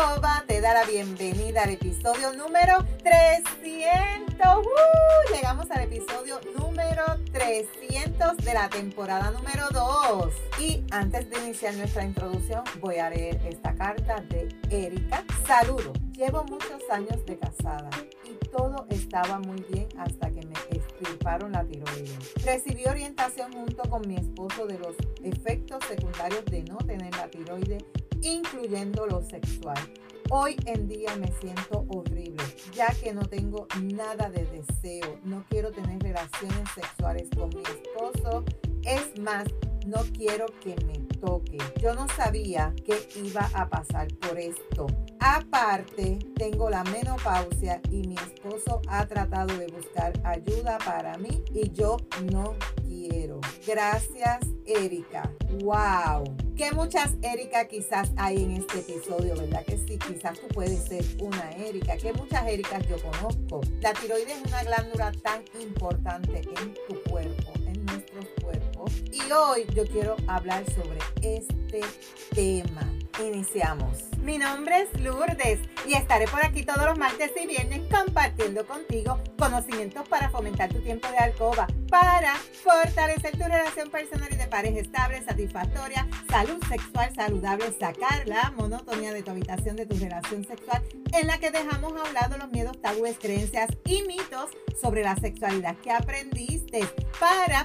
Alcoba te da la bienvenida al episodio número 300. ¡Uh! Llegamos al episodio número 300 de la temporada número 2. Y antes de iniciar nuestra introducción, voy a leer esta carta de Erika. Saludo, llevo muchos años de casada y todo estaba muy bien hasta que me extirparon la tiroides. Recibí orientación junto con mi esposo de los efectos secundarios de no tener la tiroides incluyendo lo sexual. Hoy en día me siento horrible, ya que no tengo nada de deseo, no quiero tener relaciones sexuales con mi esposo. Es más, no quiero que me toque. Yo no sabía que iba a pasar por esto. Aparte, tengo la menopausia y mi esposo ha tratado de buscar ayuda para mí y yo no quiero. Gracias, Erika. ¡Wow! Que muchas Erika quizás hay en este episodio, ¿verdad? Que sí, quizás tú puedes ser una Erika. Que muchas Ericas yo conozco. La tiroides es una glándula tan importante en tu cuerpo, en nuestros cuerpos. Y hoy yo quiero hablar sobre este tema. Iniciamos. Mi nombre es Lourdes y estaré por aquí todos los martes y viernes compartiendo contigo conocimientos para fomentar tu tiempo de alcoba, para fortalecer tu relación personal y de pareja estable, satisfactoria, salud sexual saludable, sacar la monotonía de tu habitación de tu relación sexual en la que dejamos a un lado los miedos, tabúes, creencias y mitos sobre la sexualidad que aprendiste para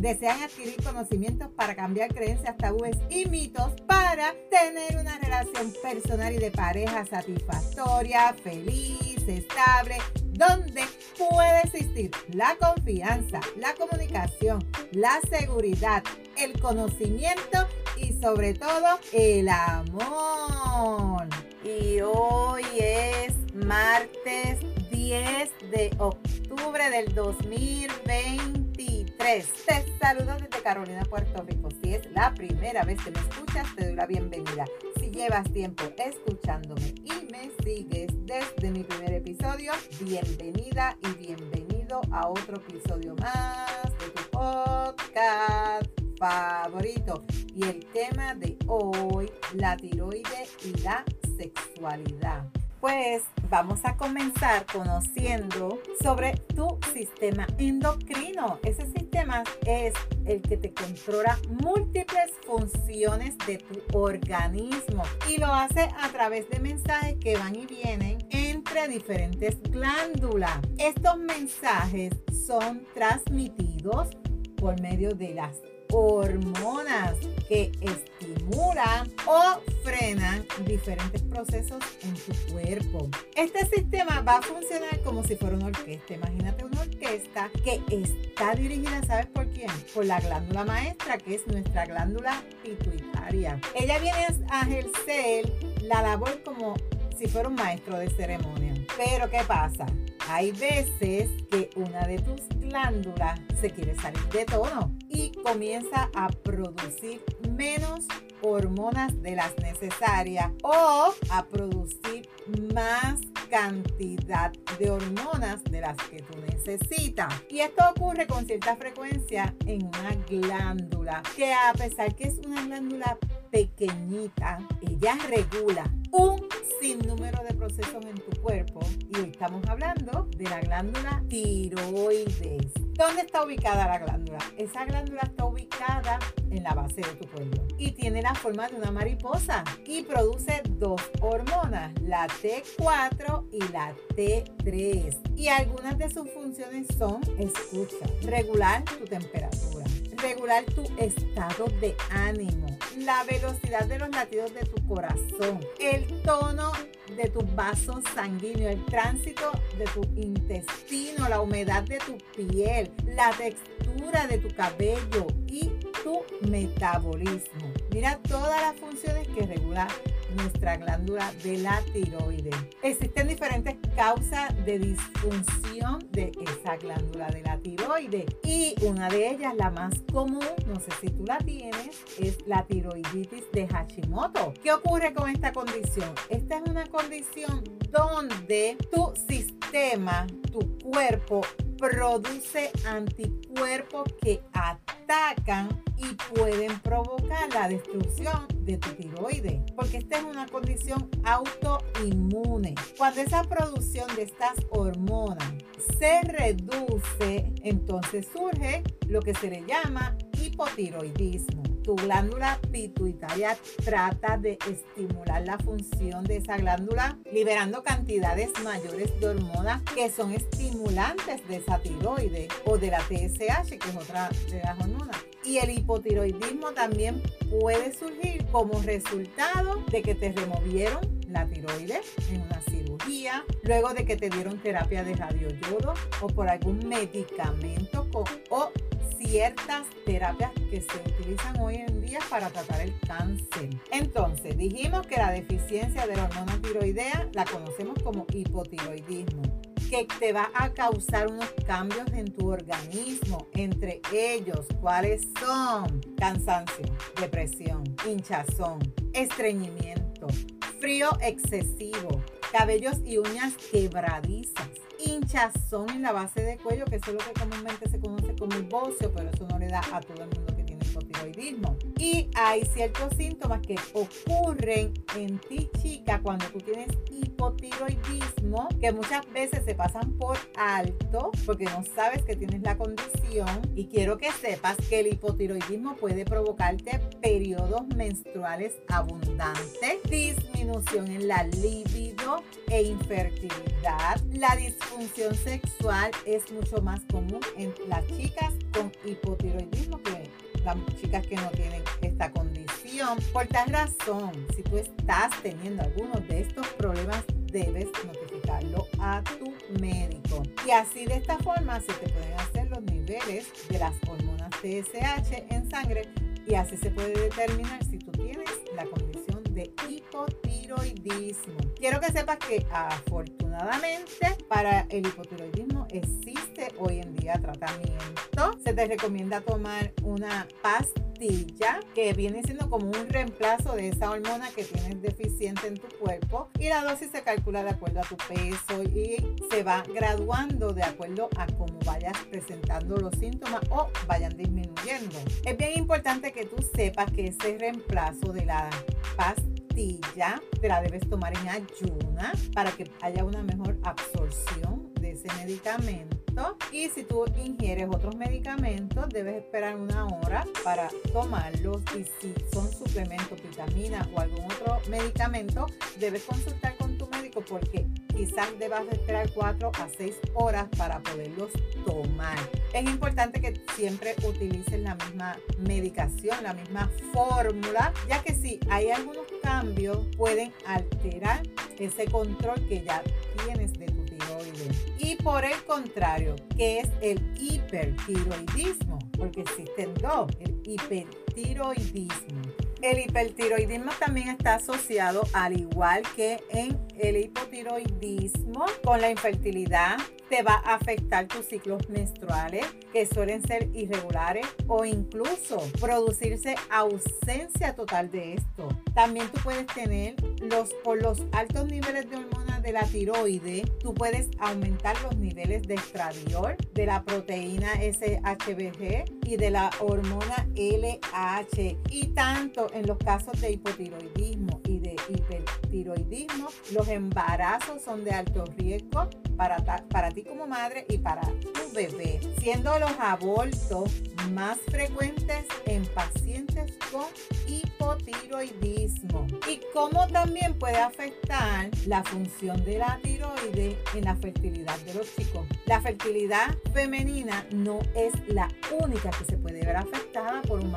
desean adquirir conocimientos para cambiar creencias, tabúes y mitos para tener una relación personal y de pareja satisfactoria, feliz, estable, donde puede existir la confianza, la comunicación, la seguridad, el conocimiento y sobre todo el amor. Y hoy es martes 10 de octubre del 2023. Te saludo desde Carolina, Puerto Rico. Si es la primera vez que me escuchas, te doy la bienvenida. Si llevas tiempo escuchándome y me sigues desde mi primer episodio, bienvenida y bienvenido a otro episodio más de tu podcast favorito. Y el tema de hoy, la tiroides y la sexualidad. Pues vamos a comenzar conociendo sobre tu sistema endocrino. Ese sistema es el que te controla múltiples funciones de tu organismo y lo hace a través de mensajes que van y vienen entre diferentes glándulas. Estos mensajes son transmitidos por medio de las hormonas que estimulan o diferentes procesos en tu cuerpo. Este sistema va a funcionar como si fuera una orquesta. Imagínate una orquesta que está dirigida, ¿sabes por quién? Por la glándula maestra, que es nuestra glándula pituitaria. Ella viene a ejercer la labor como si fuera un maestro de ceremonia. Pero ¿qué pasa? Hay veces que una de tus glándulas se quiere salir de tono y comienza a producir menos hormonas de las necesarias o a producir más cantidad de hormonas de las que tú necesitas. Y esto ocurre con cierta frecuencia en una glándula que a pesar que es una glándula pequeñita, ella regula un sinnúmero de procesos en tu cuerpo y hoy estamos hablando de la glándula tiroides. ¿Dónde está ubicada la glándula? Esa glándula está ubicada en la base de tu cuello y tiene la forma de una mariposa y produce dos hormonas, la T4 y la T3. Y algunas de sus funciones son, escucha, regular tu temperatura, regular tu estado de ánimo, la velocidad de los latidos de tu corazón, el tono de tus vasos sanguíneos, el tránsito de tu intestino, la humedad de tu piel, la textura de tu cabello y tu metabolismo. Mira todas las funciones que regula nuestra glándula de la tiroides. Existen diferentes causas de disfunción de esa glándula de la tiroides y una de ellas, la más común, no sé si tú la tienes, es la tiroiditis de Hashimoto. ¿Qué ocurre con esta condición? Esta es una condición donde tu sistema, tu cuerpo, produce anticuerpos que atacan y pueden provocar la destrucción de tu tiroides, porque esta es una condición autoinmune. Cuando esa producción de estas hormonas se reduce, entonces surge lo que se le llama hipotiroidismo tu glándula pituitaria trata de estimular la función de esa glándula, liberando cantidades mayores de hormonas que son estimulantes de esa tiroide o de la TSH, que es otra de las hormonas. Y el hipotiroidismo también puede surgir como resultado de que te removieron la tiroides en una cirugía, luego de que te dieron terapia de radioyodo o por algún medicamento o ciertas terapias que se utilizan hoy en día para tratar el cáncer. Entonces, dijimos que la deficiencia de la hormona tiroidea la conocemos como hipotiroidismo que te va a causar unos cambios en tu organismo, entre ellos, ¿cuáles son? Cansancio, depresión, hinchazón, estreñimiento, frío excesivo, cabellos y uñas quebradizas, hinchazón en la base de cuello, que eso es lo que comúnmente se conoce como el bocio, pero eso no le da a todo el mundo hipotiroidismo. Y hay ciertos síntomas que ocurren en ti, chica, cuando tú tienes hipotiroidismo, que muchas veces se pasan por alto porque no sabes que tienes la condición. Y quiero que sepas que el hipotiroidismo puede provocarte periodos menstruales abundantes, disminución en la libido e infertilidad. La disfunción sexual es mucho más común en las chicas con hipotiroidismo que las chicas que no tienen esta condición. Por tal razón, si tú estás teniendo algunos de estos problemas, debes notificarlo a tu médico. Y así de esta forma se te pueden hacer los niveles de las hormonas TSH en sangre y así se puede determinar si tú tienes la condición de hipotiroidismo. Quiero que sepas que afortunadamente para el hipotiroidismo existe hoy en día tratamiento. Se te recomienda tomar una pastilla que viene siendo como un reemplazo de esa hormona que tienes deficiente en tu cuerpo y la dosis se calcula de acuerdo a tu peso y se va graduando de acuerdo a cómo vayas presentando los síntomas o vayan disminuyendo. Es bien importante que tú sepas que ese reemplazo de la pastilla te la debes tomar en ayuna para que haya una mejor absorción ese medicamento. Y si tú ingieres otros medicamentos, debes esperar una hora para tomarlos. Y si son suplementos, vitaminas o algún otro medicamento, debes consultar con tu médico porque quizás debas esperar 4 a 6 horas para poderlos tomar. Es importante que siempre utilices la misma medicación, la misma fórmula, ya que si hay algunos cambios pueden alterar ese control que ya tienes de y por el contrario, ¿qué es el hipertiroidismo? Porque existen dos, el hipertiroidismo. El hipertiroidismo también está asociado, al igual que en el hipotiroidismo, con la infertilidad. Te va a afectar tus ciclos menstruales, que suelen ser irregulares o incluso producirse ausencia total de esto. También tú puedes tener los, los altos niveles de hormonas de la tiroide, tú puedes aumentar los niveles de estradiol, de la proteína SHBG y de la hormona LH. Y tanto en los casos de hipotiroidismo hipertiroidismo, los embarazos son de alto riesgo para, para ti como madre y para tu bebé, siendo los abortos más frecuentes en pacientes con hipotiroidismo. Y cómo también puede afectar la función de la tiroide en la fertilidad de los chicos. La fertilidad femenina no es la única que se puede ver afectada por un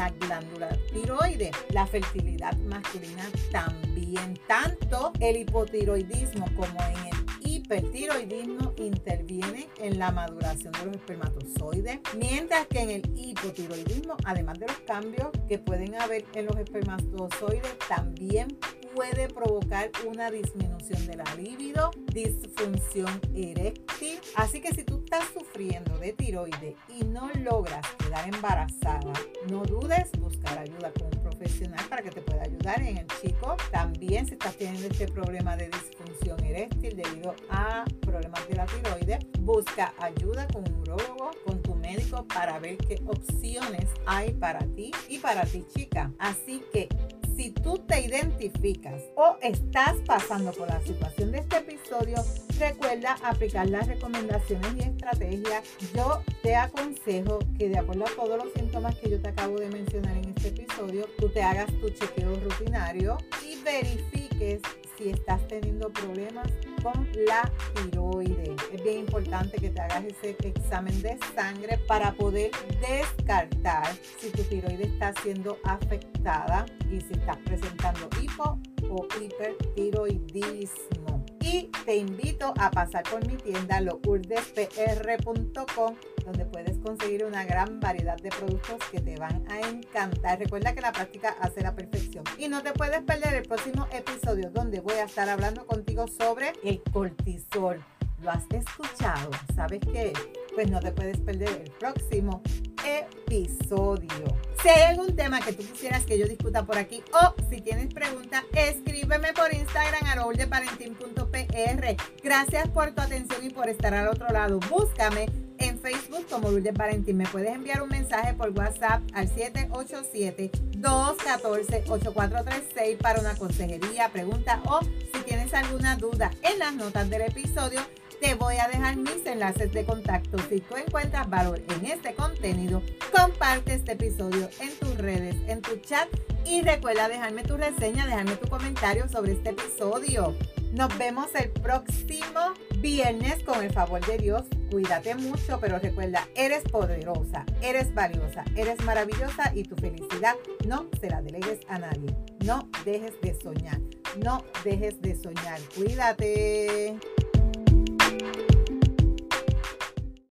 la glándula tiroide. La fertilidad masculina también, tanto el hipotiroidismo como en el hipertiroidismo interviene en la maduración de los espermatozoides, mientras que en el hipotiroidismo, además de los cambios que pueden haber en los espermatozoides, también puede provocar una disminución de la libido, disfunción eréctil. Así que si tú estás sufriendo de tiroides y no logras quedar embarazada, no dudes buscar ayuda con un profesional para que te pueda ayudar en el chico. También si estás teniendo este problema de disfunción eréctil debido a problemas de la tiroides, busca ayuda con un urólogo, con tu médico para ver qué opciones hay para ti y para ti chica. Así que si tú te identificas o estás pasando por la situación de este episodio, recuerda aplicar las recomendaciones y estrategias. Yo te aconsejo que de acuerdo a todos los síntomas que yo te acabo de mencionar en este episodio, tú te hagas tu chequeo rutinario y verifiques si estás teniendo problemas con la tiroides. Bien importante que te hagas ese examen de sangre para poder descartar si tu tiroides está siendo afectada y si estás presentando hipo o hipertiroidismo. Y te invito a pasar por mi tienda lourdespr.com donde puedes conseguir una gran variedad de productos que te van a encantar. Recuerda que la práctica hace la perfección. Y no te puedes perder el próximo episodio donde voy a estar hablando contigo sobre el cortisol. ¿Lo has escuchado? ¿Sabes qué? Pues no te puedes perder el próximo episodio. Si hay algún tema que tú quisieras que yo discuta por aquí o si tienes preguntas, escríbeme por Instagram a pr. Gracias por tu atención y por estar al otro lado. Búscame en Facebook como Lourdes Valentín. Me puedes enviar un mensaje por WhatsApp al 787-214-8436 para una consejería, pregunta o si tienes alguna duda en las notas del episodio. Te voy a dejar mis enlaces de contacto. Si tú encuentras valor en este contenido, comparte este episodio en tus redes, en tu chat y recuerda dejarme tu reseña, dejarme tu comentario sobre este episodio. Nos vemos el próximo viernes con el favor de Dios. Cuídate mucho, pero recuerda, eres poderosa, eres valiosa, eres maravillosa y tu felicidad no se la delegues a nadie. No dejes de soñar, no dejes de soñar. Cuídate.